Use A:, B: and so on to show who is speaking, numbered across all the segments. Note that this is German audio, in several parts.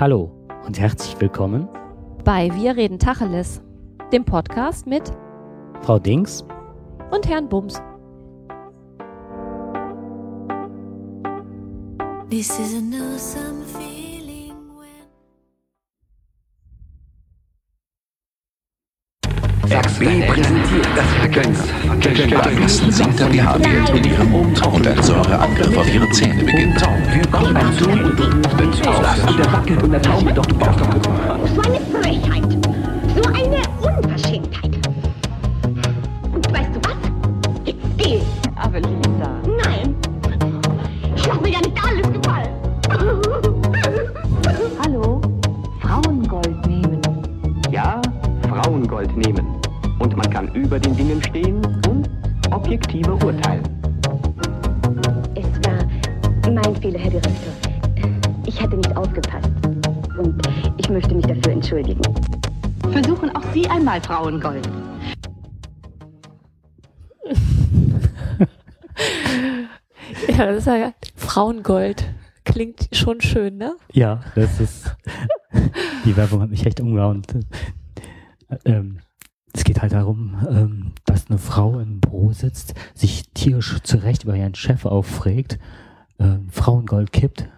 A: Hallo und herzlich willkommen
B: bei Wir reden Tacheles, dem Podcast mit
A: Frau Dings
B: und Herrn Bums. This is a new summer
C: RB präsentiert ersten sinkt der pH-Wert in ihrem Mund und ein Säureangriff auf ihre Zähne beginnt.
D: So eine Frechheit.
E: Versuchen auch Sie einmal Frauengold.
B: Ja, das ist ja Frauengold. Klingt schon schön, ne?
A: Ja, das ist. die Werbung hat mich echt umgehauen. Ähm, es geht halt darum, ähm, dass eine Frau im Büro sitzt, sich tierisch zurecht über ihren Chef aufregt, ähm, Frauengold kippt,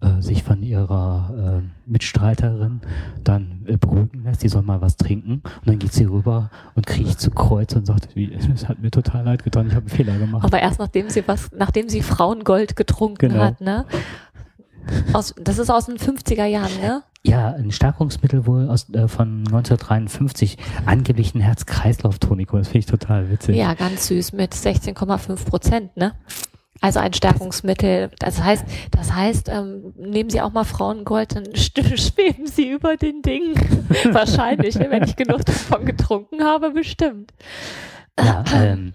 A: äh, sich von ihrer äh, Mitstreiterin dann äh, beruhigen lässt, die soll mal was trinken und dann geht sie rüber und kriecht zu Kreuz und sagt, es hat mir total leid getan, ich habe einen Fehler gemacht.
B: Aber erst nachdem sie was, nachdem sie Frauengold getrunken
A: Genau.
B: hat, ne? Aus, das ist aus den 50er Jahren, ne?
A: Ja, ein Stärkungsmittel wohl aus, äh, von 1953, angeblich ein Herz-Kreislauf-Tonikum, das finde ich total witzig.
B: Ja, ganz süß mit 16,5 Prozent, ne? Also ein Stärkungsmittel. Das heißt, das heißt, ähm, nehmen Sie auch mal Frauengold, dann sch- schweben Sie über den Ding. Wahrscheinlich, wenn ich genug davon getrunken habe, bestimmt.
A: Ja, ähm,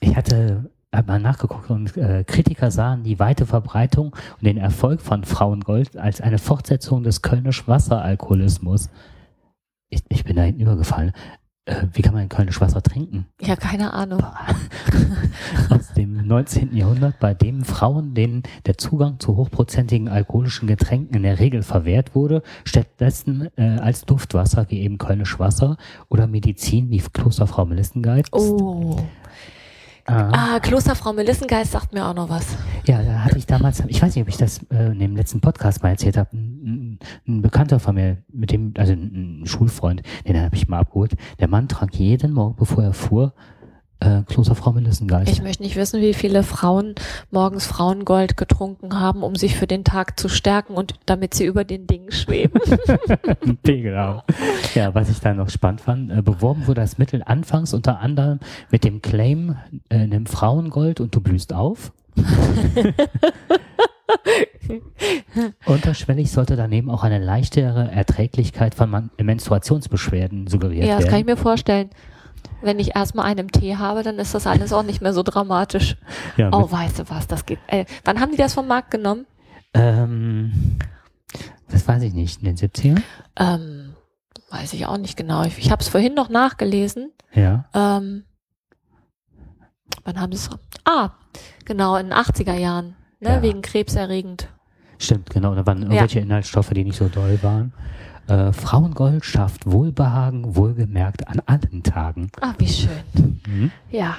A: ich hatte mal nachgeguckt und äh, Kritiker sahen die weite Verbreitung und den Erfolg von Frauengold als eine Fortsetzung des Kölnisch Wasseralkoholismus. Ich, ich bin da hinten übergefallen. Äh, wie kann man Kölnisch Wasser trinken?
B: Ja, keine Ahnung.
A: Aus dem 19. Jahrhundert, bei dem Frauen, denen der Zugang zu hochprozentigen alkoholischen Getränken in der Regel verwehrt wurde, stattdessen äh, als Duftwasser wie eben Kölnisch Wasser oder Medizin wie Klosterfrau Melissengeist.
B: Oh.
A: Ah.
B: Ah, Klosterfrau Melissengeist sagt mir auch noch was.
A: Ja, da hatte ich damals, ich weiß nicht, ob ich das äh, in dem letzten Podcast mal erzählt habe, ein, ein, Bekannter von mir, mit dem, also ein, ein Schulfreund, den habe ich mal abgeholt. Der Mann trank jeden Morgen, bevor er fuhr, äh, Klosterfrau Melissengeist.
B: Ich möchte nicht wissen, wie viele Frauen morgens Frauengold getrunken haben, um sich für den Tag zu stärken und damit sie über den Dingen schweben.
A: genau. Ja, was ich da noch spannend fand, äh, beworben wurde das Mittel anfangs unter anderem mit dem Claim, äh, nimm Frauengold und du blühst auf. Unterschwellig sollte daneben auch eine leichtere Erträglichkeit von Man Menstruationsbeschwerden suggeriert
B: ja, das
A: werden.
B: kann ich mir vorstellen. Wenn ich erstmal einen Tee habe, dann ist das alles auch nicht mehr so dramatisch.
A: ja,
B: Oh, weißt du was, das geht. Äh, wann haben die das vom Markt genommen?
A: ähm, das weiß ich nicht, in den 70ern?
B: Ähm, weiß ich auch nicht genau. Ich, ich habe es vorhin noch nachgelesen.
A: Ja.
B: Ähm, wann haben sie es? Ah, genau, in den 80er Jahren. Ne,
A: Ja.
B: Wegen krebserregend.
A: Stimmt, genau. Da waren irgendwelche Inhaltsstoffe, die nicht so doll waren. Äh, Frauengold schafft Wohlbehagen, wohlgemerkt an allen Tagen.
B: Ah, wie schön.
A: Mhm.
B: Ja,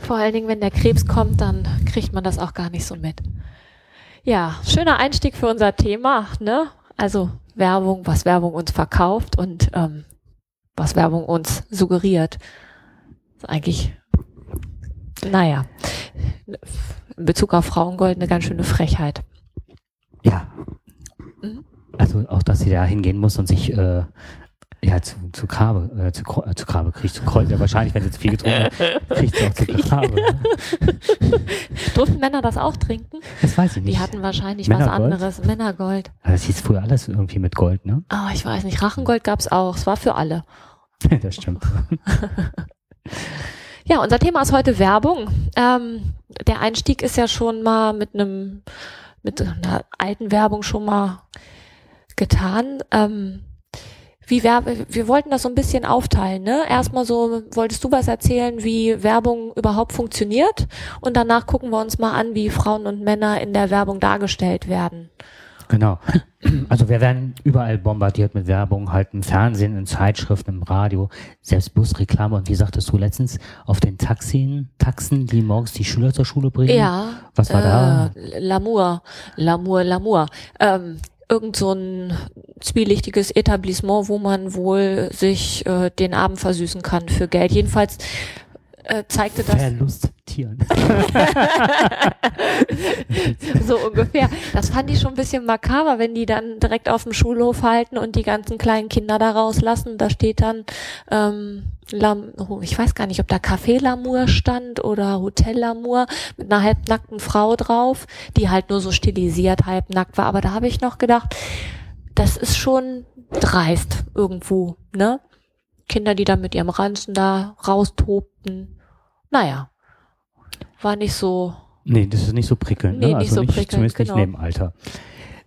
B: vor allen Dingen, wenn der Krebs kommt, dann kriegt man das auch gar nicht so mit. Ja, schöner Einstieg für unser Thema, ne? Also Werbung, was Werbung uns verkauft und ähm, was Werbung uns suggeriert. Ist eigentlich, naja, in Bezug auf Frauengold eine ganz schöne Frechheit.
A: Ja. Also auch, dass sie da hingehen muss und sich äh, ja, zu, zu Grabe, äh, zu, äh, zu Grabe kriegt, zu Kreuz. Ja, wahrscheinlich, wenn sie zu viel getrunken hat, kriegt sie auch zu Grabe. Ne?
B: Durften Männer das auch trinken?
A: Das weiß ich nicht.
B: Die hatten wahrscheinlich was
A: Männergold?
B: anderes. Männergold.
A: Aber das hieß früher alles irgendwie mit Gold, ne?
B: Ah, ich weiß nicht. Rachengold gab's auch. Es war für alle.
A: das stimmt.
B: Ja, unser Thema ist heute Werbung. Ähm, der Einstieg ist ja schon mal mit einem, mit einer alten Werbung schon mal getan. Ähm, wie Werbe, wir wollten das so ein bisschen aufteilen, ne? Erstmal so, wolltest du was erzählen, wie Werbung überhaupt funktioniert? Und danach gucken wir uns mal an, wie Frauen und Männer in der Werbung dargestellt werden.
A: Genau. Also wir werden überall bombardiert mit Werbung, halt im Fernsehen, in Zeitschriften, im Radio, selbst Busreklame. Und wie sagtest du letztens, auf den Taxien, Taxen, die morgens die Schüler zur Schule bringen?
B: Ja.
A: Was war da?
B: Äh, L'amour, L'amour, L'amour. Ähm, irgend so ein zwielichtiges Etablissement, wo man wohl sich äh, den Abend versüßen kann für Geld. Jedenfalls äh, zeigte das
A: Verlusttieren.
B: so ungefähr. Das fand ich schon ein bisschen makaber, wenn die dann direkt auf dem Schulhof halten und die ganzen kleinen Kinder da rauslassen. Da steht dann, ähm, Lam oh, ich weiß gar nicht, ob da Café Lamour stand oder Hotel Lamour mit einer halbnackten Frau drauf, die halt nur so stilisiert halbnackt war. Aber da habe ich noch gedacht, das ist schon dreist irgendwo, ne? Kinder, die da mit ihrem Ranzen da raustobten. Naja, war nicht so.
A: Nee, das ist nicht so prickelnd.
B: Nee,
A: ne?
B: nicht
A: also
B: so
A: nicht,
B: prickelnd,
A: zumindest
B: genau.
A: nicht neben Alter.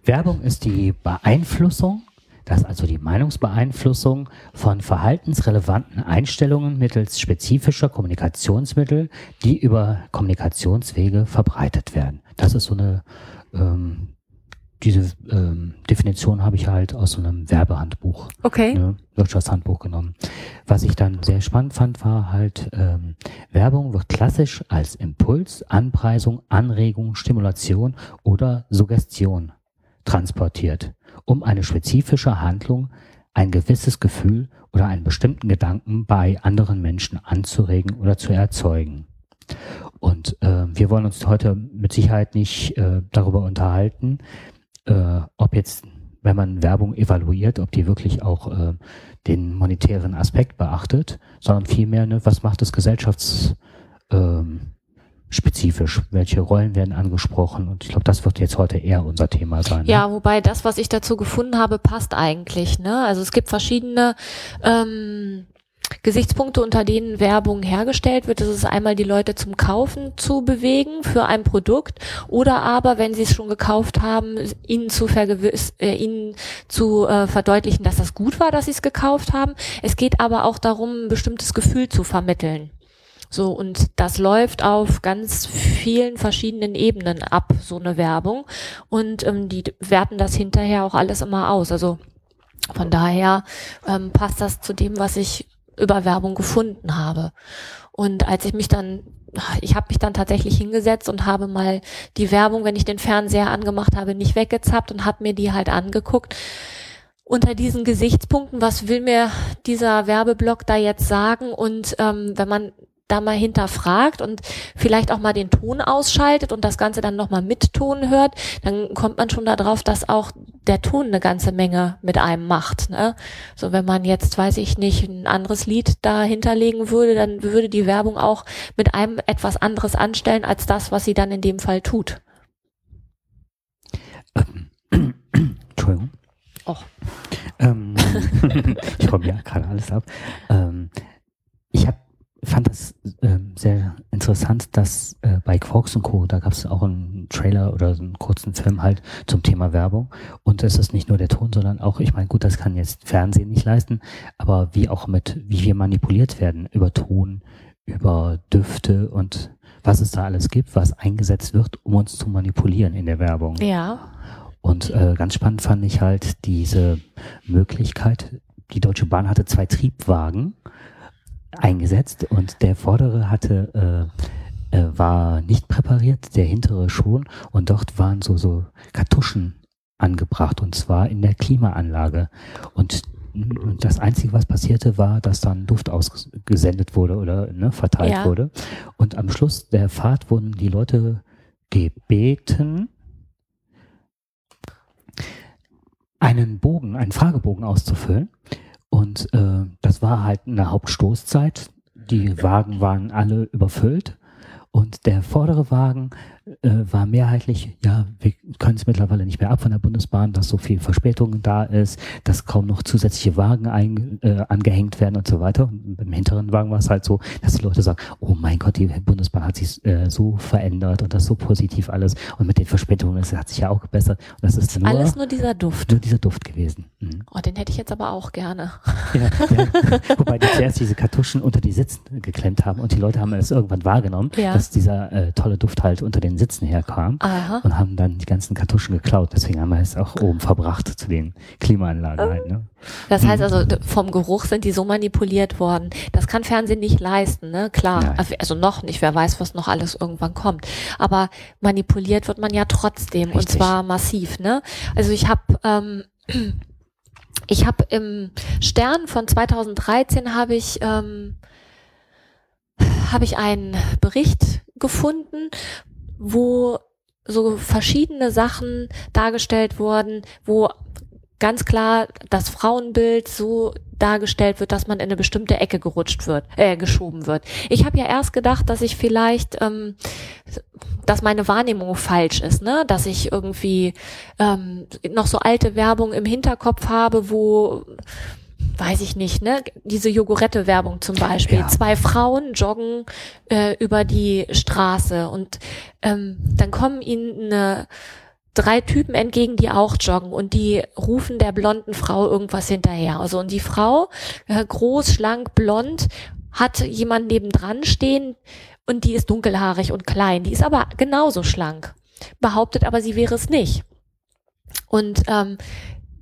A: Werbung ist die Beeinflussung, das ist also die Meinungsbeeinflussung von verhaltensrelevanten Einstellungen mittels spezifischer Kommunikationsmittel, die über Kommunikationswege verbreitet werden. Das ist so eine, ähm, diese ähm, Definition habe ich halt aus so einem Werbehandbuch
B: Okay.
A: ne, Wirtschaftshandbuch genommen. Was ich dann sehr spannend fand, war halt, ähm, Werbung wird klassisch als Impuls, Anpreisung, Anregung, Stimulation oder Suggestion transportiert, um eine spezifische Handlung, ein gewisses Gefühl oder einen bestimmten Gedanken bei anderen Menschen anzuregen oder zu erzeugen. Und äh, wir wollen uns heute mit Sicherheit nicht äh, darüber unterhalten, äh, ob jetzt, wenn man Werbung evaluiert, ob die wirklich auch äh, den monetären Aspekt beachtet, sondern vielmehr, ne, was macht es gesellschafts ähm? Welche Rollen werden angesprochen? Und ich glaube, das wird jetzt heute eher unser Thema sein.
B: Ja, wobei das, was ich dazu gefunden habe, passt eigentlich. Ne? Also es gibt verschiedene ähm, Gesichtspunkte, unter denen Werbung hergestellt wird. Das ist einmal die Leute zum Kaufen zu bewegen für ein Produkt oder aber, wenn sie es schon gekauft haben, ihnen zu vergewiss, äh, ihnen zu äh, verdeutlichen, dass das gut war, dass sie es gekauft haben. Es geht aber auch darum, ein bestimmtes Gefühl zu vermitteln. So, und das läuft auf ganz vielen verschiedenen Ebenen ab, so eine Werbung. Und ähm, die werten das hinterher auch alles immer aus. Also von daher ähm, passt das zu dem, was ich über Werbung gefunden habe. Und als ich mich dann, ich habe mich dann tatsächlich hingesetzt und habe mal die Werbung, wenn ich den Fernseher angemacht habe, nicht weggezappt und habe mir die halt angeguckt. Unter diesen Gesichtspunkten, was will mir dieser Werbeblock da jetzt sagen? Und ähm, wenn man da mal hinterfragt und vielleicht auch mal den Ton ausschaltet und das Ganze dann nochmal mit Ton hört, dann kommt man schon darauf, dass auch der Ton eine ganze Menge mit einem macht. Ne? So wenn man jetzt, weiß ich nicht, ein anderes Lied da hinterlegen würde, dann würde die Werbung auch mit einem etwas anderes anstellen als das, was sie dann in dem Fall tut.
A: Entschuldigung.
B: Och.
A: Ähm, ich komme ja gerade alles ab. Ähm, ich hab, fand das ähm, sehr interessant, dass äh, bei Quarks und Co., da gab es auch einen Trailer oder einen kurzen Film halt zum Thema Werbung. Und es ist nicht nur der Ton, sondern auch, ich meine, gut, das kann jetzt Fernsehen nicht leisten, aber wie auch mit, wie wir manipuliert werden über Ton, über Düfte und was es da alles gibt, was eingesetzt wird, um uns zu manipulieren in der Werbung.
B: Ja.
A: Und äh, ganz spannend fand ich halt diese Möglichkeit, die Deutsche Bahn hatte zwei Triebwagen eingesetzt und der vordere hatte äh, äh, war nicht präpariert, der hintere schon und dort waren so so Kartuschen angebracht und zwar in der Klimaanlage und und das Einzige, was passierte, war, dass dann Duft ausgesendet wurde oder ne, verteilt
B: Ja.
A: wurde. Und am Schluss der Fahrt wurden die Leute gebeten, einen Bogen, einen Fragebogen auszufüllen. Und äh, das war halt eine Hauptstoßzeit. Die Wagen waren alle überfüllt. Und der vordere Wagen äh, war mehrheitlich, ja, wir können es mittlerweile nicht mehr ab von der Bundesbahn, dass so viel Verspätung da ist, dass kaum noch zusätzliche Wagen ein, äh, angehängt werden und so weiter. Und beim hinteren Wagen war es halt so, dass die Leute sagen, oh mein Gott, die Bundesbahn hat sich äh, so verändert und das so positiv alles. Und mit den Verspätungen, das hat sich ja auch gebessert. Und das ist nur,
B: Alles nur dieser Duft.
A: nur dieser Duft gewesen. Mhm.
B: Oh, den hätte ich jetzt aber auch gerne.
A: Ja, ja. Wobei die zuerst diese Kartuschen unter die Sitzen geklemmt haben und die Leute haben es irgendwann wahrgenommen,
B: Ja.
A: dass dieser äh, tolle Duft halt unter den Sitzen herkam
B: Aha.
A: und haben dann die ganzen Kartuschen geklaut. Deswegen haben wir es auch oben verbracht zu den Klimaanlagen halt. Ne?
B: Das heißt also, d- vom Geruch sind die so manipuliert worden. Das kann Fernsehen nicht leisten, ne? Klar.
A: Nein.
B: Also noch nicht. Wer weiß, was noch alles irgendwann kommt. Aber manipuliert wird man ja trotzdem und
A: Richtig.
B: zwar massiv, ne? Also ich habe ähm, ich habe im Stern von 2013 habe ich ähm, habe ich einen Bericht gefunden, wo so verschiedene Sachen dargestellt wurden, wo ganz klar das Frauenbild so dargestellt wird, dass man in eine bestimmte Ecke gerutscht wird, äh, geschoben wird. Ich habe ja erst gedacht, dass ich vielleicht, ähm, dass meine Wahrnehmung falsch ist, ne? Dass ich irgendwie ähm, noch so alte Werbung im Hinterkopf habe, wo weiß ich nicht, ne? Diese Jogurette-Werbung zum Beispiel.
A: Ja.
B: Zwei Frauen joggen äh, über die Straße und ähm, dann kommen ihnen eine drei Typen entgegen, die auch joggen und die rufen der blonden Frau irgendwas hinterher. Also und die Frau, äh, groß, schlank, blond, hat jemand nebendran stehen und die ist dunkelhaarig und klein. Die ist aber genauso schlank. Behauptet aber, sie wäre es nicht. Und ähm,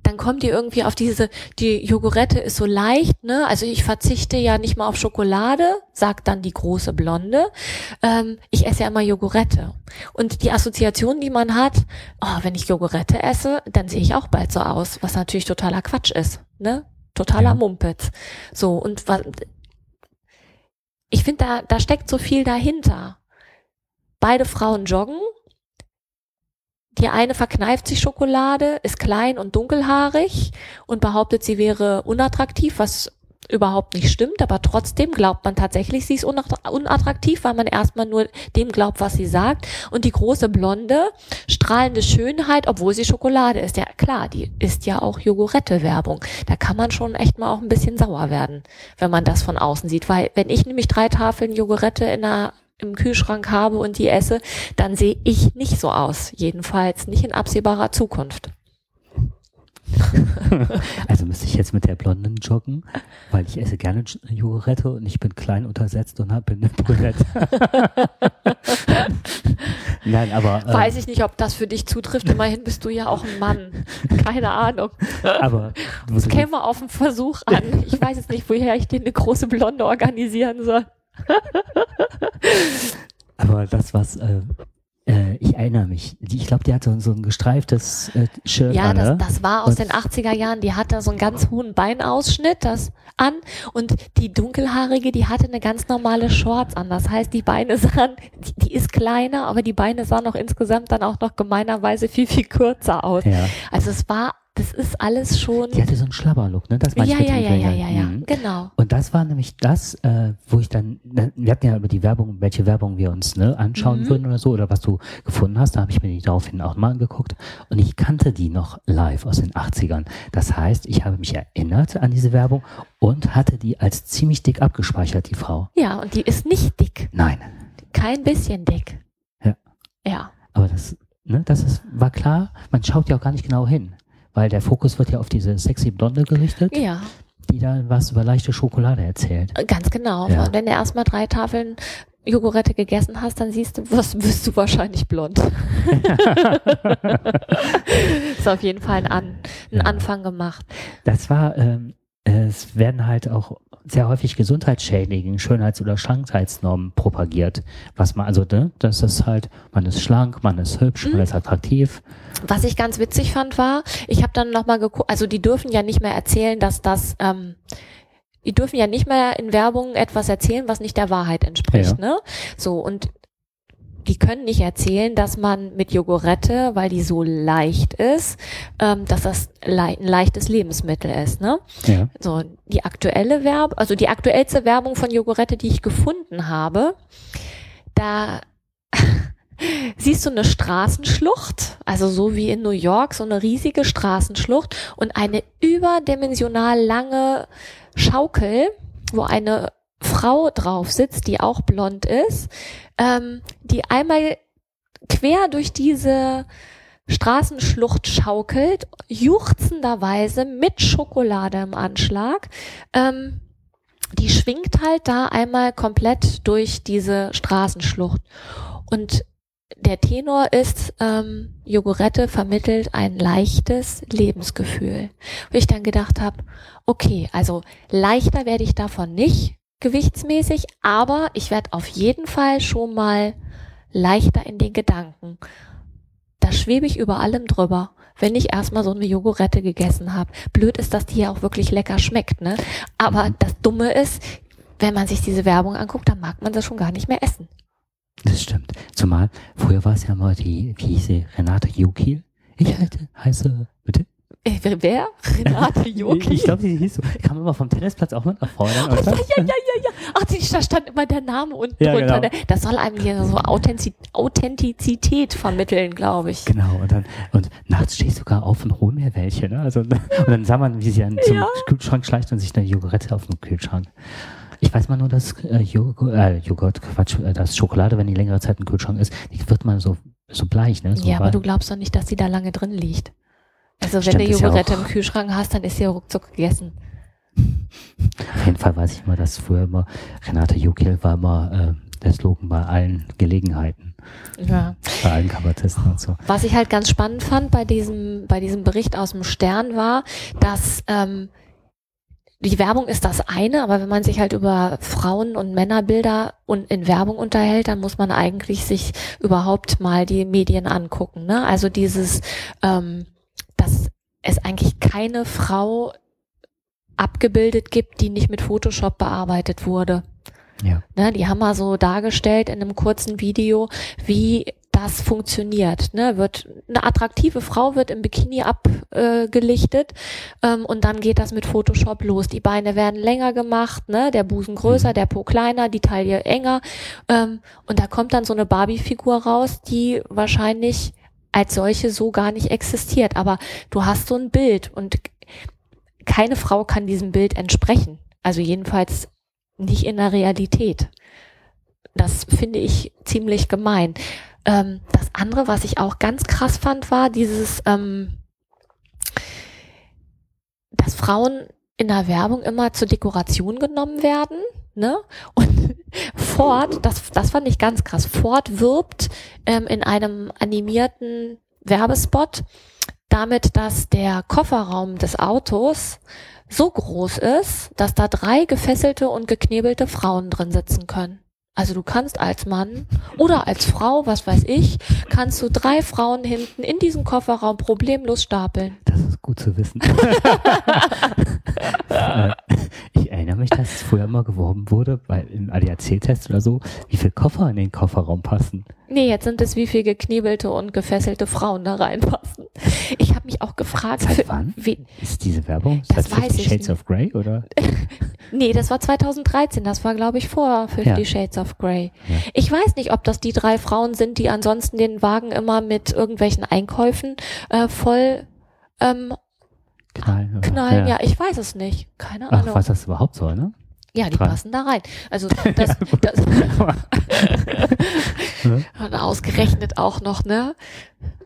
B: dann kommt die irgendwie auf diese, die Jogurette ist so leicht, ne? Also ich verzichte ja nicht mal auf Schokolade, sagt dann die große Blonde. Ähm, ich esse ja immer Jogurette. Und die Assoziation, die man hat, oh, wenn ich Jogurette esse, dann sehe ich auch bald so aus, was natürlich totaler Quatsch ist, ne? Totaler
A: Ja.
B: Mumpitz. So, und was, ich finde, da, da steckt so viel dahinter. Beide Frauen joggen. Die eine verkneift sich Schokolade, ist klein und dunkelhaarig und behauptet, sie wäre unattraktiv, was überhaupt nicht stimmt, aber trotzdem glaubt man tatsächlich, sie ist unattra- unattraktiv, weil man erstmal nur dem glaubt, was sie sagt. Und die große Blonde, strahlende Schönheit, obwohl sie Schokolade ist. Ja klar, die ist ja auch Jogurette-Werbung. Da kann man schon echt mal auch ein bisschen sauer werden, wenn man das von außen sieht. Weil wenn ich nämlich drei Tafeln Jogurette in der im Kühlschrank habe und die esse, dann sehe ich nicht so aus. Jedenfalls nicht in absehbarer Zukunft.
A: Also müsste ich jetzt mit der Blonden joggen, weil ich esse gerne Jogurette und ich bin klein untersetzt und hab- bin eine Brünette. Nein, aber, ähm,
B: Weiß ich nicht, ob das für dich zutrifft. Immerhin bist du ja auch ein Mann. Keine Ahnung.
A: aber
B: Das käme auf einen Versuch an. Ich weiß jetzt nicht, woher ich dir eine große Blonde organisieren soll.
A: Aber das, was, äh, äh, ich erinnere mich, die, ich glaube, die hatte so ein gestreiftes äh, Shirt
B: Ja,
A: an,
B: das,
A: ne?
B: das war aus
A: Und-
B: den 80er Jahren. Die hatte so einen ganz hohen Beinausschnitt das an und die dunkelhaarige, die hatte eine ganz normale Shorts an. Das heißt, die Beine sahen, die, die ist kleiner, aber die Beine sahen auch insgesamt dann auch noch gemeinerweise viel, viel kürzer aus.
A: Ja,
B: Also es war, das ist alles schon.
A: die hatte so einen Schlabberlook, ne? Das meine
B: Ja, ja, ja, ja, ja, ja,
A: Mhm.
B: genau.
A: Und das war nämlich das, äh, wo ich dann, ne, wir hatten ja über die Werbung, welche Werbung wir uns ne, anschauen
B: Mhm.
A: würden oder so, oder was du gefunden hast, da habe ich mir die daraufhin auch mal angeguckt und ich kannte die noch live aus den 80ern. Das heißt, ich habe mich erinnert an diese Werbung und hatte die als ziemlich dick abgespeichert, die Frau.
B: Ja, und die ist nicht dick.
A: Nein,
B: Kein bisschen dick.
A: Ja.
B: Ja.
A: aber das, ne, das ist, war klar, man schaut ja auch gar nicht genau hin, weil der Fokus wird ja auf diese sexy Blonde gerichtet,
B: Ja,
A: die da was über leichte Schokolade erzählt.
B: ganz genau.
A: Ja.
B: Und wenn du erstmal drei Tafeln Jogurette gegessen hast, dann siehst du, was bist du wahrscheinlich blond. ist auf jeden Fall ein, An, ein
A: Ja.
B: Anfang gemacht.
A: Das war, ähm, es werden halt auch sehr häufig gesundheitsschädigende Schönheits- oder Schlankheitsnormen propagiert. Was man, also, ne, das ist halt, man ist schlank, man ist hübsch, man ist attraktiv.
B: Was ich ganz witzig fand, war, ich habe dann nochmal geguckt, also die dürfen ja nicht mehr erzählen, dass das, ähm, die dürfen ja nicht mehr in Werbung etwas erzählen, was nicht der Wahrheit entspricht, ne? So, und die können nicht erzählen, dass man mit Jogurette, weil die so leicht ist, ähm, dass das lei ein leichtes Lebensmittel ist, ne?
A: Ja.
B: So, die aktuelle Werbung, also die aktuellste Werbung von Jogurette, die ich gefunden habe, da siehst du eine Straßenschlucht, also so wie in New York, so eine riesige Straßenschlucht und eine überdimensional lange Schaukel, wo eine Frau drauf sitzt, die auch blond ist, ähm, die einmal quer durch diese Straßenschlucht schaukelt, juchzenderweise mit Schokolade im Anschlag. Ähm, die schwingt halt da einmal komplett durch diese Straßenschlucht. Und der Tenor ist, ähm, Jogurette vermittelt ein leichtes Lebensgefühl. Wo ich dann gedacht habe, okay, also leichter werde ich davon nicht gewichtsmäßig, aber ich werde auf jeden Fall schon mal leichter in den Gedanken. Da schwebe ich über allem drüber, wenn ich erstmal so eine Jogurette gegessen habe. Blöd ist, dass die ja auch wirklich lecker schmeckt, ne? Aber das Dumme ist, wenn man sich diese Werbung anguckt, dann mag man das schon gar nicht mehr essen.
A: Das stimmt. Zumal, früher war es ja mal die, wie hieß sie, Renate Jokil. Ich halte, heiße?
B: Äh, wer-? Renate Joki?
A: Ich glaube, sie hieß so. Kam immer vom Tennisplatz auch mit nach vorne.
B: Oh, ja, ja, ja, ja, ja. Ach, die, da stand immer der Name unten
A: Ja,
B: drunter.
A: genau.
B: ne? Das soll einem hier so Authentiz Authentizität vermitteln, glaube ich.
A: Genau, und dann, und nachts stehe ich sogar auf und hol mir welche, ne? Also, und dann sah man, wie sie dann zum
B: Ja.
A: Kühlschrank schleicht und sich eine Jogurette auf den Kühlschrank. Ich weiß mal nur, dass äh, Joghurt, äh, Joghurt, Quatsch, äh, dass Schokolade, wenn die längere Zeit im Kühlschrank ist, die wird man so, so bleich, ne? So
B: Ja, aber du glaubst doch nicht, dass die da lange drin liegt. Also wenn
A: Stimmt,
B: du
A: ist ja
B: im Kühlschrank hast, dann ist sie ruckzuck gegessen.
A: Auf jeden Fall weiß ich immer, dass früher immer Renate Jokil war immer äh, der Slogan bei allen Gelegenheiten,
B: Ja.
A: bei allen Kabarettisten und so.
B: Was ich halt ganz spannend fand bei diesem, bei diesem Bericht aus dem Stern war, dass ähm, die Werbung ist das eine, aber wenn man sich halt über Frauen- und Männerbilder und in Werbung unterhält, dann muss man eigentlich sich überhaupt mal die Medien angucken. Ne? Also dieses, ähm, es eigentlich keine Frau abgebildet gibt, die nicht mit Photoshop bearbeitet wurde.
A: Ja.
B: Ne, die haben mal so dargestellt in einem kurzen Video, wie das funktioniert. Ne? Wird eine attraktive Frau wird im Bikini abgelichtet ähm, und dann geht das mit Photoshop los. Die Beine werden länger gemacht, ne? der Busen größer,
A: Mhm.
B: der Po kleiner, die Taille enger ähm, und da kommt dann so eine Barbie-Figur raus, die wahrscheinlich als solche so gar nicht existiert. Aber du hast so ein Bild und keine Frau kann diesem Bild entsprechen. Also jedenfalls nicht in der Realität. Das finde ich ziemlich gemein. Ähm, das andere, was ich auch ganz krass fand, war dieses, ähm, dass Frauen in der Werbung immer zur Dekoration genommen werden. Ne? Und Ford, das, das fand ich ganz krass. Ford wirbt ähm, in einem animierten Werbespot damit, dass der Kofferraum des Autos so groß ist, dass da drei gefesselte und geknebelte Frauen drin sitzen können. Also du kannst als Mann oder als Frau, was weiß ich, kannst du drei Frauen hinten in diesen Kofferraum problemlos stapeln.
A: Das ist gut zu wissen. Ich erinnere mich, dass es früher immer geworben wurde, weil im ADAC-Test oder so, wie viel Koffer in den Kofferraum passen.
B: Nee, jetzt sind es wie viel geknebelte und gefesselte Frauen da reinpassen. Ich habe mich auch gefragt,
A: Seit wann?
B: Wie,
A: Ist diese Werbung?
B: Das
A: Seit
B: weiß
A: Fifty
B: ich
A: Shades
B: nicht.
A: of Grey oder?
B: nee, das war 2013, das war glaube ich vor Fifty
A: Ja.
B: Shades of Grey.
A: Ja.
B: Ich weiß nicht, ob das die drei Frauen sind, die ansonsten den Wagen immer mit irgendwelchen Einkäufen äh, voll ähm,
A: Knallen.
B: knallen. Ja. ich weiß es nicht. Keine
A: Ach,
B: Ahnung.
A: was das überhaupt soll, ne?
B: Ja, die
A: Drei.
B: passen da rein. Also das, das und ausgerechnet auch noch, ne?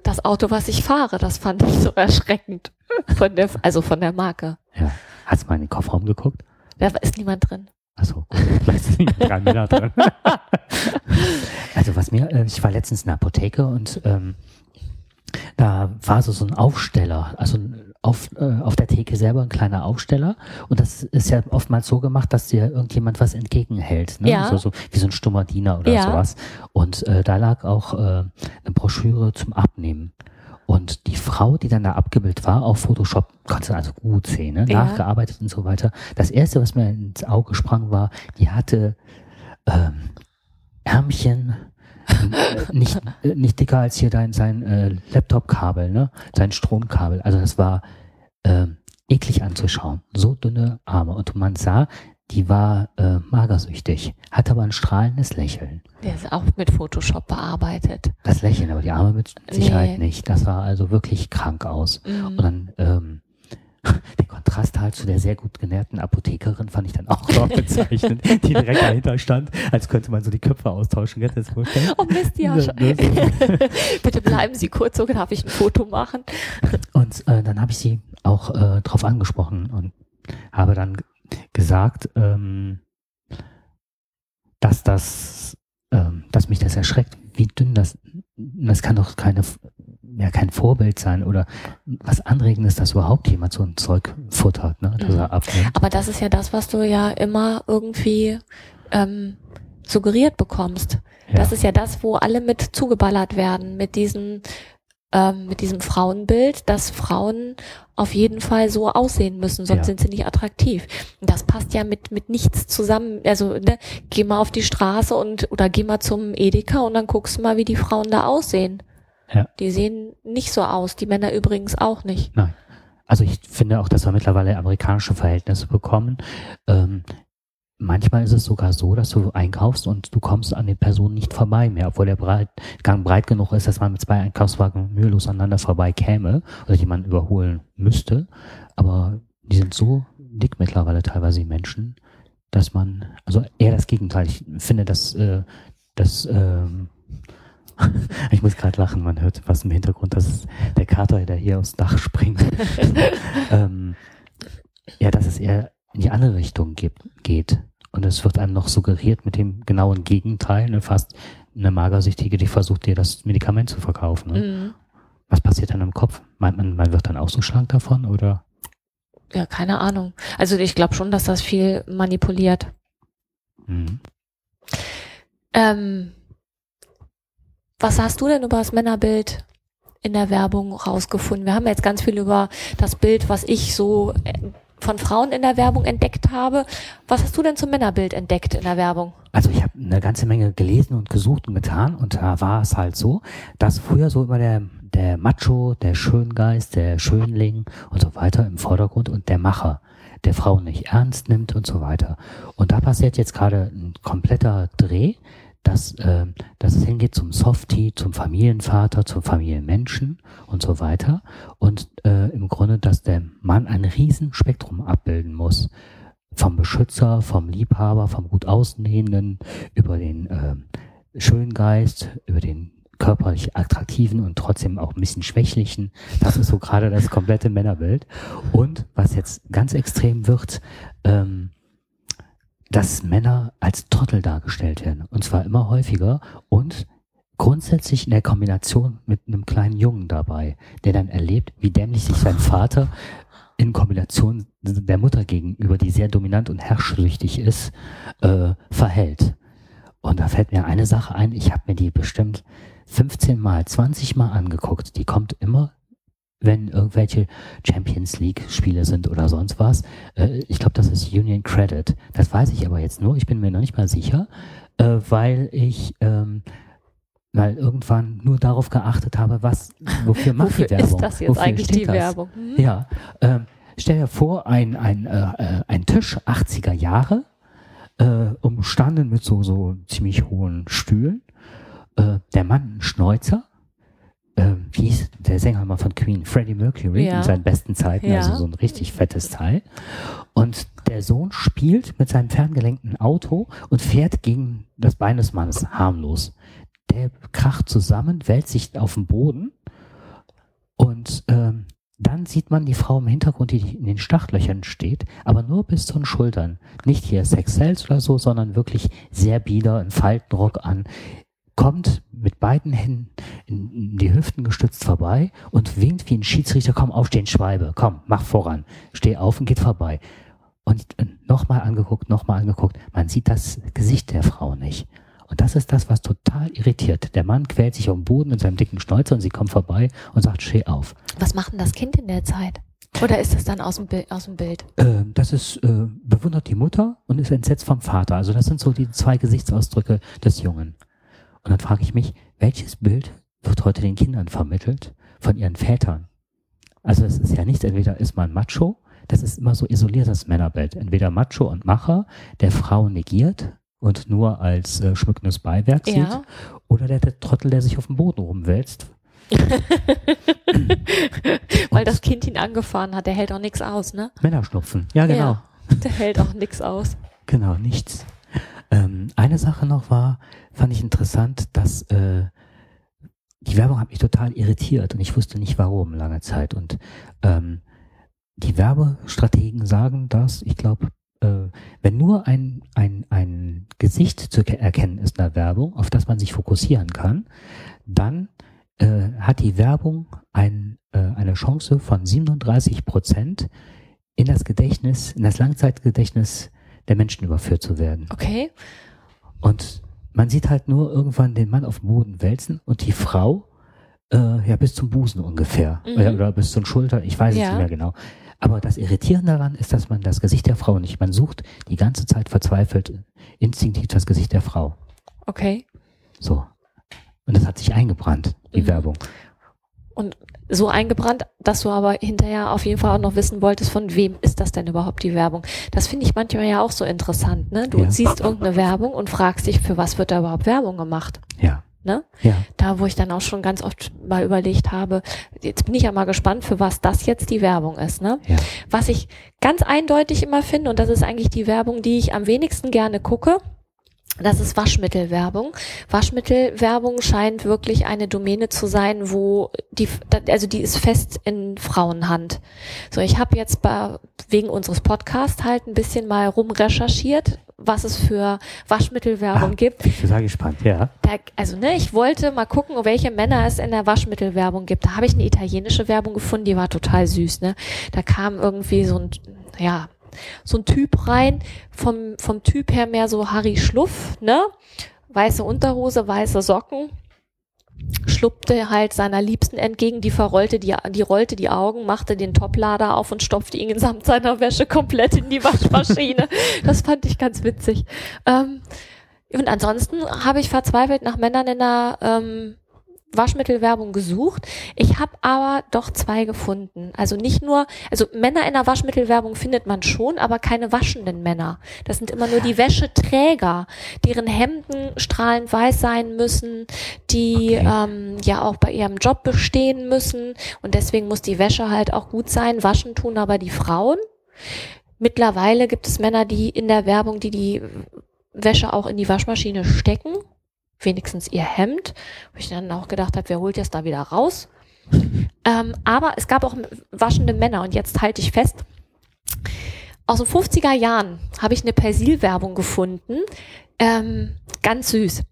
B: Das Auto, was ich fahre, das fand ich so erschreckend. Von der, also von der Marke.
A: ja. Hast du mal in den Kofferraum geguckt?
B: Da ist niemand drin.
A: Achso, vielleicht sind drei Männer drin. also was mir, äh, ich war letztens in der Apotheke und ähm, da war so, so ein Aufsteller, also ein- auf, äh, auf der Theke selber ein kleiner Aufsteller und das ist ja oftmals so gemacht, dass dir irgendjemand was entgegenhält, ne?
B: Ja.
A: so, so wie so ein stummer Diener oder
B: Ja.
A: sowas. Und äh, da lag auch äh, eine Broschüre zum Abnehmen. Und die Frau, die dann da abgebildet war, auf Photoshop, konnte also gut sehen, ne?
B: Ja.
A: nachgearbeitet und so weiter. Das erste, was mir ins Auge sprang, war, die hatte ähm, Ärmchen, nicht, äh, nicht dicker als hier dein sein äh, Laptop-Kabel, ne? Sein Stromkabel. Also das war ähm, eklig anzuschauen. So dünne Arme. Und man sah, die war äh, magersüchtig, hatte aber ein strahlendes Lächeln.
B: Der ist auch mit Photoshop bearbeitet.
A: Das Lächeln, aber die Arme mit Sicherheit
B: Nee.
A: nicht. Das sah also wirklich krank aus.
B: Mhm.
A: Und dann ähm, den Kontrast halt zu der sehr gut genährten Apothekerin fand ich dann auch noch bezeichnend, die direkt dahinter stand, als könnte man so die Köpfe austauschen. Kannst du dir das vorstellen?
B: Oh Mist, ja.
A: Ja,
B: schon.
A: das
B: Bitte bleiben Sie kurz, so darf ich ein Foto machen.
A: Und äh, dann habe ich sie auch äh, drauf angesprochen und habe dann gesagt, ähm, dass das, ähm, dass mich das erschreckt, wie dünn das, das kann doch keine, ja, kein Vorbild sein oder was Anregendes, dass überhaupt jemand so ein Zeug futtert, ne, dass
B: Mhm.
A: er abnimmt.
B: Aber das ist ja das, was du ja immer irgendwie ähm, suggeriert bekommst.
A: Ja.
B: Das ist ja das, wo alle mit zugeballert werden, mit diesem, ähm, mit diesem Frauenbild, dass Frauen auf jeden Fall so aussehen müssen, sonst
A: Ja.
B: sind sie nicht attraktiv. Und das passt ja mit, mit nichts zusammen. Also, ne, geh mal auf die Straße und, oder geh mal zum Edeka und dann guckst du mal, wie die Frauen da aussehen.
A: Ja.
B: Die sehen nicht so aus, die Männer übrigens auch nicht.
A: Nein. Also ich finde auch, dass wir mittlerweile amerikanische Verhältnisse bekommen. Ähm, manchmal ist es sogar so, dass du einkaufst und du kommst an den Personen nicht vorbei mehr, obwohl der breit, Gang breit genug ist, dass man mit zwei Einkaufswagen mühelos aneinander vorbei käme oder die man überholen müsste. Aber die sind so dick mittlerweile teilweise die Menschen, dass man, also eher das Gegenteil. Ich finde, dass, äh, dass ähm, ich muss gerade lachen, man hört was im Hintergrund, das ist der Kater, der hier aufs Dach springt. ähm, ja, dass es eher in die andere Richtung gibt, geht. Und es wird einem noch suggeriert mit dem genauen Gegenteil, ne, fast eine Magersüchtige, die versucht dir das Medikament zu verkaufen. Ne?
B: Mhm.
A: Was passiert dann im Kopf? Meint man, man wird dann auch so schlank davon oder?
B: Ja, keine Ahnung. Also ich glaube schon, dass das viel manipuliert.
A: Mhm.
B: Ähm, was hast du denn über das Männerbild in der Werbung rausgefunden? Wir haben jetzt ganz viel über das Bild, was ich so äh, von Frauen in der Werbung entdeckt habe. Was hast du denn zum Männerbild entdeckt in der Werbung?
A: Also ich habe eine ganze Menge gelesen und gesucht und getan und da war es halt so, dass früher so immer der, der Macho, der Schöngeist, der Schönling und so weiter im Vordergrund und der Macher, der Frauen nicht ernst nimmt und so weiter. Und da passiert jetzt gerade ein kompletter Dreh, dass, äh, dass es hingeht zum Softie, zum Familienvater, zum Familienmenschen und so weiter. Und äh, im Grunde, dass der Mann ein Riesenspektrum abbilden muss vom Beschützer, vom Liebhaber, vom gut Außenstehenden, über den ähm, Schöngeist, über den körperlich attraktiven und trotzdem auch ein bisschen schwächlichen. Das ist so gerade das komplette Männerbild. Und was jetzt ganz extrem wird, ähm, dass Männer als Trottel dargestellt werden. Und zwar immer häufiger und grundsätzlich in der Kombination mit einem kleinen Jungen dabei, der dann erlebt, wie dämlich sich sein Vater in Kombination der Mutter gegenüber, die sehr dominant und herrschsüchtig ist, äh, verhält. Und da fällt mir eine Sache ein, ich habe mir die bestimmt 15 Mal, 20 Mal angeguckt. Die kommt immer, wenn irgendwelche Champions League Spiele sind oder sonst was. Äh, ich glaube, das ist Union Credit. Das weiß ich aber jetzt nur, ich bin mir noch nicht mal sicher, äh, weil ich ähm, weil irgendwann nur darauf geachtet habe, was, wofür macht
B: Wofür
A: die Werbung?
B: ist das jetzt
A: Wofür
B: eigentlich
A: steht
B: die
A: das?
B: Werbung? Mhm.
A: Ja, ähm, stell dir vor, ein, ein, äh, äh, ein Tisch 80er Jahre, äh, umstanden mit so, so ziemlich hohen Stühlen. Äh, der Mann ein Schnäuzer. Äh, wie hieß der Sänger mal von Queen? Freddie Mercury
B: Ja.
A: in seinen besten Zeiten,
B: Ja.
A: also so ein richtig fettes Teil. Und der Sohn spielt mit seinem ferngelenkten Auto und fährt gegen das Bein des Mannes harmlos. Der kracht zusammen, wälzt sich auf den Boden und ähm, dann sieht man die Frau im Hintergrund, die in den Startlöchern steht, aber nur bis zu den Schultern. Nicht hier Sex Sales oder so, sondern wirklich sehr bieder, einen Faltenrock an, kommt mit beiden Händen in, die Hüften gestützt vorbei und winkt wie ein Schiedsrichter, komm, aufstehen, Schwalbe, komm, mach voran, steh auf und geht vorbei. Und nochmal angeguckt, nochmal angeguckt, man sieht das Gesicht der Frau nicht. Und das ist das, was total irritiert. Der Mann quält sich auf dem Boden mit seinem dicken Schnäuzer und sie kommt vorbei und sagt, steh auf.
B: Was macht denn das Kind in der Zeit? Oder ist das dann aus dem, Bild, aus dem Bild?
A: Ähm, das ist, äh, bewundert die Mutter und ist entsetzt vom Vater. Also das sind so die zwei Gesichtsausdrücke des Jungen. Und dann frage ich mich, welches Bild wird heute den Kindern vermittelt von ihren Vätern? Also es ist ja nichts, entweder ist man Macho, das ist immer so isoliertes Männerbild. Entweder Macho und Macher, der Frau negiert und nur als äh, schmückendes Beiwerk sieht,
B: Ja.
A: oder der, der Trottel, der sich auf dem Boden rumwälzt.
B: Weil das Kind ihn angefahren hat, der hält auch nichts aus, ne?
A: Männerschnupfen. Ja, genau.
B: Ja, der hält auch nichts aus.
A: Genau, nichts. Ähm, eine Sache noch war, fand ich interessant, dass äh, die Werbung hat mich total irritiert und ich wusste nicht warum lange Zeit. Und ähm, die Werbestrategen sagen, dass, ich glaube, äh, wenn nur ein, ein, ein Gesicht zu ke- erkennen ist in der Werbung, auf das man sich fokussieren kann, dann äh, hat die Werbung ein, äh, eine Chance von 37 Prozent in das Gedächtnis, in das Langzeitgedächtnis der Menschen überführt zu werden.
B: Okay.
A: Und man sieht halt nur irgendwann den Mann auf dem Boden wälzen und die Frau äh, ja bis zum Busen ungefähr
B: Mhm.
A: oder, oder bis zum Schulter, ich weiß es
B: Ja.
A: nicht mehr genau. Aber das Irritierende daran ist, dass man das Gesicht der Frau nicht, man sucht die ganze Zeit verzweifelt instinktiv das Gesicht der Frau.
B: Okay.
A: So. Und das hat sich eingebrannt, die
B: Mhm.
A: Werbung.
B: Und so eingebrannt, dass du aber hinterher auf jeden Fall auch noch wissen wolltest, von wem ist das denn überhaupt die Werbung? Das finde ich manchmal ja auch so interessant, ne? Du
A: Ja.
B: siehst irgendeine Werbung und fragst dich, für was wird da überhaupt Werbung gemacht?
A: Ja.
B: Ne?
A: Ja.
B: Da, wo ich dann auch schon ganz oft mal überlegt habe, jetzt bin ich ja mal gespannt, für was das jetzt die Werbung ist, ne?
A: Ja.
B: Was ich ganz eindeutig immer finde, und das ist eigentlich die Werbung, die ich am wenigsten gerne gucke, das ist Waschmittelwerbung. Waschmittelwerbung scheint wirklich eine Domäne zu sein, wo die, also die ist fest in Frauenhand. So, ich habe jetzt bei, wegen unseres Podcasts halt ein bisschen mal rumrecherchiert, was es für Waschmittelwerbung
A: Ah,
B: gibt.
A: Ich bin sehr gespannt, ja.
B: Da, also ne, ich wollte mal gucken, welche Männer es in der Waschmittelwerbung gibt. Da habe ich eine italienische Werbung gefunden, die war total süß. Ne, da kam irgendwie so ein, ja, so ein Typ rein, vom vom Typ her mehr so Harry Schluff, ne, weiße Unterhose, weiße Socken, schluppte halt seiner Liebsten entgegen, die verrollte die, die rollte die Augen, machte den Toplader auf und stopfte ihn samt seiner Wäsche komplett in die Waschmaschine. das fand ich ganz witzig. Ähm, und ansonsten habe ich verzweifelt nach Männern in der ähm, Waschmittelwerbung gesucht. Ich habe aber doch zwei gefunden. Also nicht nur, also Männer in der Waschmittelwerbung findet man schon, aber keine waschenden Männer. Das sind immer nur die Wäscheträger, deren Hemden strahlend weiß sein müssen, die
A: Okay.
B: ähm, ja auch bei ihrem Job bestehen müssen. Und deswegen muss die Wäsche halt auch gut sein. Waschen tun aber die Frauen. Mittlerweile gibt es Männer, die in der Werbung, die die Wäsche auch in die Waschmaschine stecken, wenigstens ihr Hemd, wo ich dann auch gedacht habe, wer holt jetzt da wieder raus? Ähm, aber es gab auch waschende Männer und jetzt halte ich fest, aus den 50er Jahren habe ich eine Persil-Werbung gefunden, ähm, ganz süß.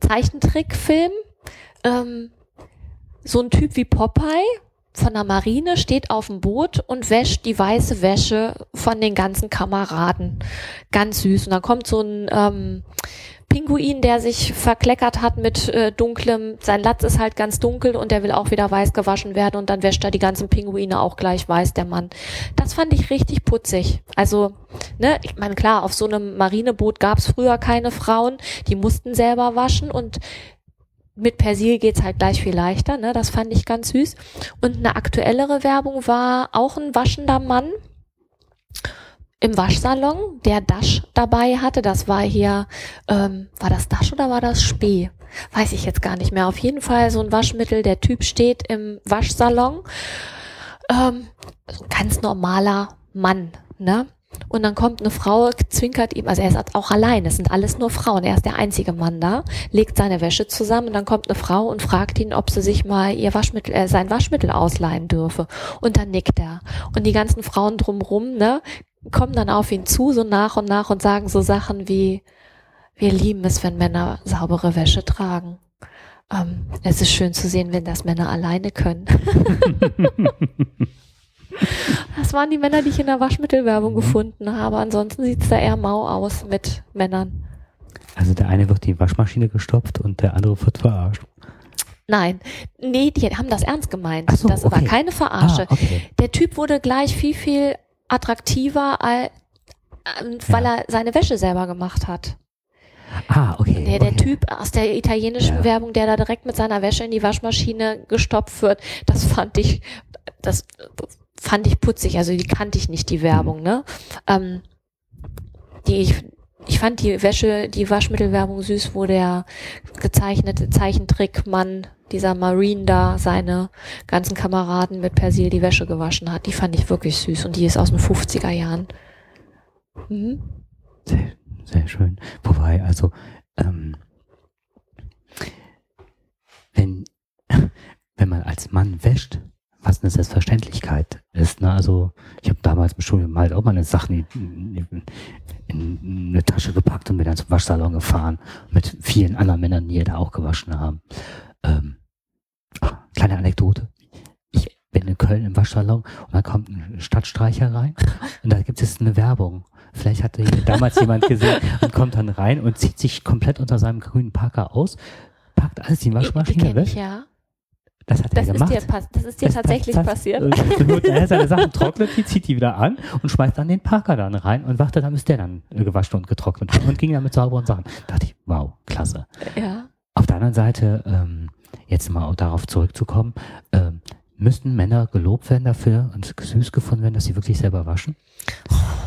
B: Zeichentrickfilm, ähm, so ein Typ wie Popeye von der Marine steht auf dem Boot und wäscht die weiße Wäsche von den ganzen Kameraden. Ganz süß. Und dann kommt so ein ähm, Pinguin, der sich verkleckert hat mit äh, dunklem, sein Latz ist halt ganz dunkel und der will auch wieder weiß gewaschen werden und dann wäscht er die ganzen Pinguine auch gleich weiß, der Mann. Das fand ich richtig putzig. Also, ne, ich meine, klar, auf so einem Marineboot gab es früher keine Frauen, die mussten selber waschen und mit Persil geht's halt gleich viel leichter, ne? Das fand ich ganz süß. Und eine aktuellere Werbung war auch ein waschender Mann im Waschsalon, der Dash dabei hatte. Das war hier, ähm, war das Dash oder war das Spee? Weiß ich jetzt gar nicht mehr. Auf jeden Fall so ein Waschmittel. Der Typ steht im Waschsalon. Ähm, ganz normaler Mann, ne? Und dann kommt eine Frau, zwinkert ihm, also er ist auch allein, es sind alles nur Frauen, er ist der einzige Mann da, legt seine Wäsche zusammen und dann kommt eine Frau und fragt ihn, ob sie sich mal ihr Waschmittel, äh, sein Waschmittel ausleihen dürfe. Und dann nickt er. Und die ganzen Frauen drumrum, ne, kommen dann auf ihn zu, so nach und nach und sagen so Sachen wie, wir lieben es, wenn Männer saubere Wäsche tragen. Ähm, es ist schön zu sehen, wenn das Männer alleine können. Das waren die Männer, die ich in der Waschmittelwerbung gefunden habe. Ansonsten sieht's da eher mau aus mit Männern.
A: Also der eine wird die Waschmaschine gestopft und der andere wird verarscht.
B: Nein, nee, die haben das ernst gemeint.
A: So,
B: das war
A: okay.
B: keine Verarsche.
A: Ah, okay.
B: Der Typ wurde gleich viel, viel attraktiver, ähm, weil
A: Ja.
B: er seine Wäsche selber gemacht hat.
A: Ah, okay.
B: Der, der
A: okay.
B: Typ aus der italienischen
A: Ja.
B: Werbung, der da direkt mit seiner Wäsche in die Waschmaschine gestopft wird, das fand ich, das fand ich putzig. Also die kannte ich nicht, die Werbung, ne? Ähm, die ich, ich fand die Wäsche, die Waschmittelwerbung süß, wo der gezeichnete Zeichentrickmann, dieser Marine da, seine ganzen Kameraden mit Persil die Wäsche gewaschen hat. Die fand ich wirklich süß und die ist aus den 50er Jahren. Mhm.
A: Sehr, sehr schön. Wobei, also, ähm, wenn, wenn man als Mann wäscht, fast eine Selbstverständlichkeit ist. Ne? Also ich habe damals im Studium halt auch mal eine Sachen in, in, in eine Tasche gepackt und bin dann zum Waschsalon gefahren mit vielen anderen Männern, die da auch gewaschen haben. Ähm, kleine Anekdote. Ich bin in Köln im Waschsalon und dann kommt ein Stadtstreicher rein und da gibt es eine Werbung. Vielleicht hatte damals jemand gesehen und kommt dann rein und zieht sich komplett unter seinem grünen Parker aus, packt alles in die Waschmaschine weg.
B: ich, ja.
A: Das hat
B: Das
A: er
B: ist,
A: gemacht.
B: dir, pass- das ist dir
A: Das-
B: tatsächlich
A: das,
B: passiert.
A: Er seine Sachen trocknet, die zieht die wieder an und schmeißt dann den Parker dann rein und wartet dann, bis der dann gewaschen und getrocknet und ging dann mit sauberen Sachen. Da dachte ich, wow, klasse.
B: ja.
A: Auf der anderen Seite, ähm, jetzt mal darauf zurückzukommen, ähm, müssten Männer gelobt werden dafür und süß gefunden werden, dass sie wirklich selber waschen?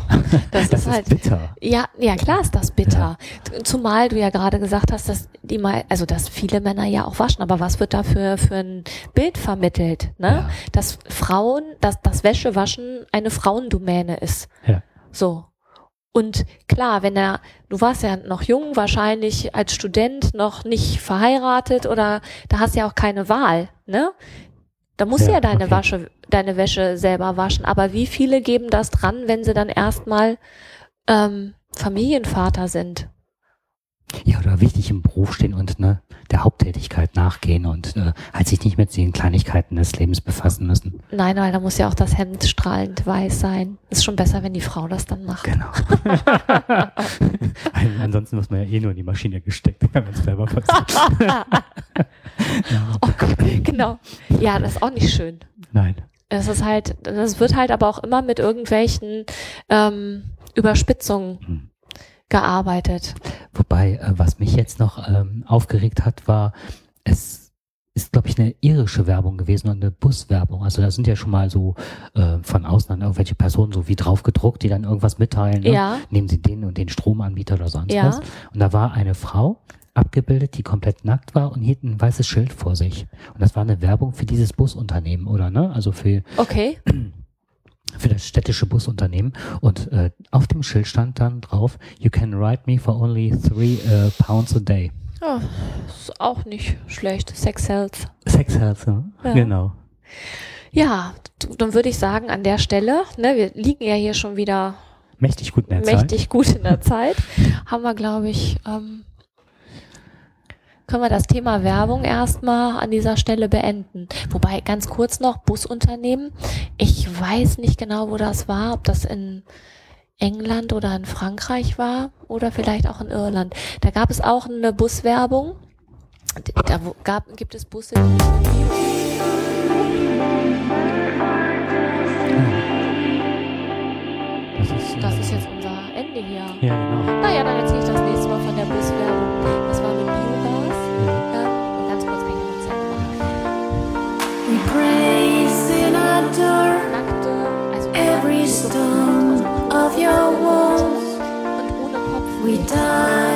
B: Das,
A: Das
B: ist
A: ist
B: halt.
A: bitter.
B: Ja, ja, klar ist das bitter. Zumal du ja gerade gesagt hast, dass die mal, also dass viele Männer ja auch waschen, aber was wird da für, für ein Bild vermittelt, ne?
A: Ja.
B: Dass Frauen, dass das Wäschewaschen eine Frauendomäne ist.
A: Ja.
B: So. Und klar, wenn er, du warst ja noch jung, wahrscheinlich als Student noch nicht verheiratet oder da hast du ja auch keine Wahl, ne? Da musst du
A: Ja,
B: ja deine
A: okay.
B: Wasche, deine Wäsche selber waschen. Aber wie viele geben das dran, wenn sie dann erstmal ähm, Familienvater sind?
A: Ja, oder wichtig im Beruf stehen und ne, der Haupttätigkeit nachgehen und äh, halt sich nicht mit den Kleinigkeiten des Lebens befassen müssen.
B: Nein, weil da muss ja auch das Hemd strahlend weiß sein. Ist schon besser, wenn die Frau das dann macht.
A: Genau. Ansonsten muss man ja eh nur in die Maschine gesteckt, wenn es selber passiert.
B: Oh Gott, genau. Ja, das ist auch nicht schön.
A: Nein.
B: Es ist halt, das wird halt aber auch immer mit irgendwelchen ähm, Überspitzungen
A: Hm.
B: gearbeitet.
A: Wobei, äh, was mich jetzt noch ähm, aufgeregt hat, war, es ist, glaube ich, eine irische Werbung gewesen und eine Buswerbung. Also da sind ja schon mal so äh, von außen dann irgendwelche Personen so wie drauf gedruckt, die dann irgendwas mitteilen. Ne?
B: Ja.
A: Nehmen sie den und den Stromanbieter oder sonst
B: Ja.
A: was. Und da war eine Frau abgebildet, die komplett nackt war und hielt ein weißes Schild vor sich. Und das war eine Werbung für dieses Busunternehmen, oder ne? Also für
B: Okay.
A: für das städtische Busunternehmen und äh, auf dem Schild stand dann drauf, you can ride me for only three äh, pounds a day.
B: Ja, ist auch nicht schlecht. Sex sells.
A: Sex Health, ne?
B: Ja.
A: genau.
B: Ja, dann würde ich sagen, an der Stelle, ne, wir liegen ja hier schon wieder
A: Mächtig gut in der Zeit.
B: mächtig gut in der Zeit, haben wir, glaube ich, ähm, können wir das Thema Werbung erstmal an dieser Stelle beenden. Wobei, ganz kurz noch, Busunternehmen. Ich weiß nicht genau, wo das war, ob das in England oder in Frankreich war oder vielleicht auch in Irland. Da gab es auch eine Buswerbung. Da gab, gibt es Busse.
A: Das ist,
B: Das
A: äh,
B: ist jetzt unser Ende hier.
A: Ja, genau.
B: Naja, dann erzähle ich das nächste Mal von der Buswerbung. Das war crystal
F: of your walls. We die.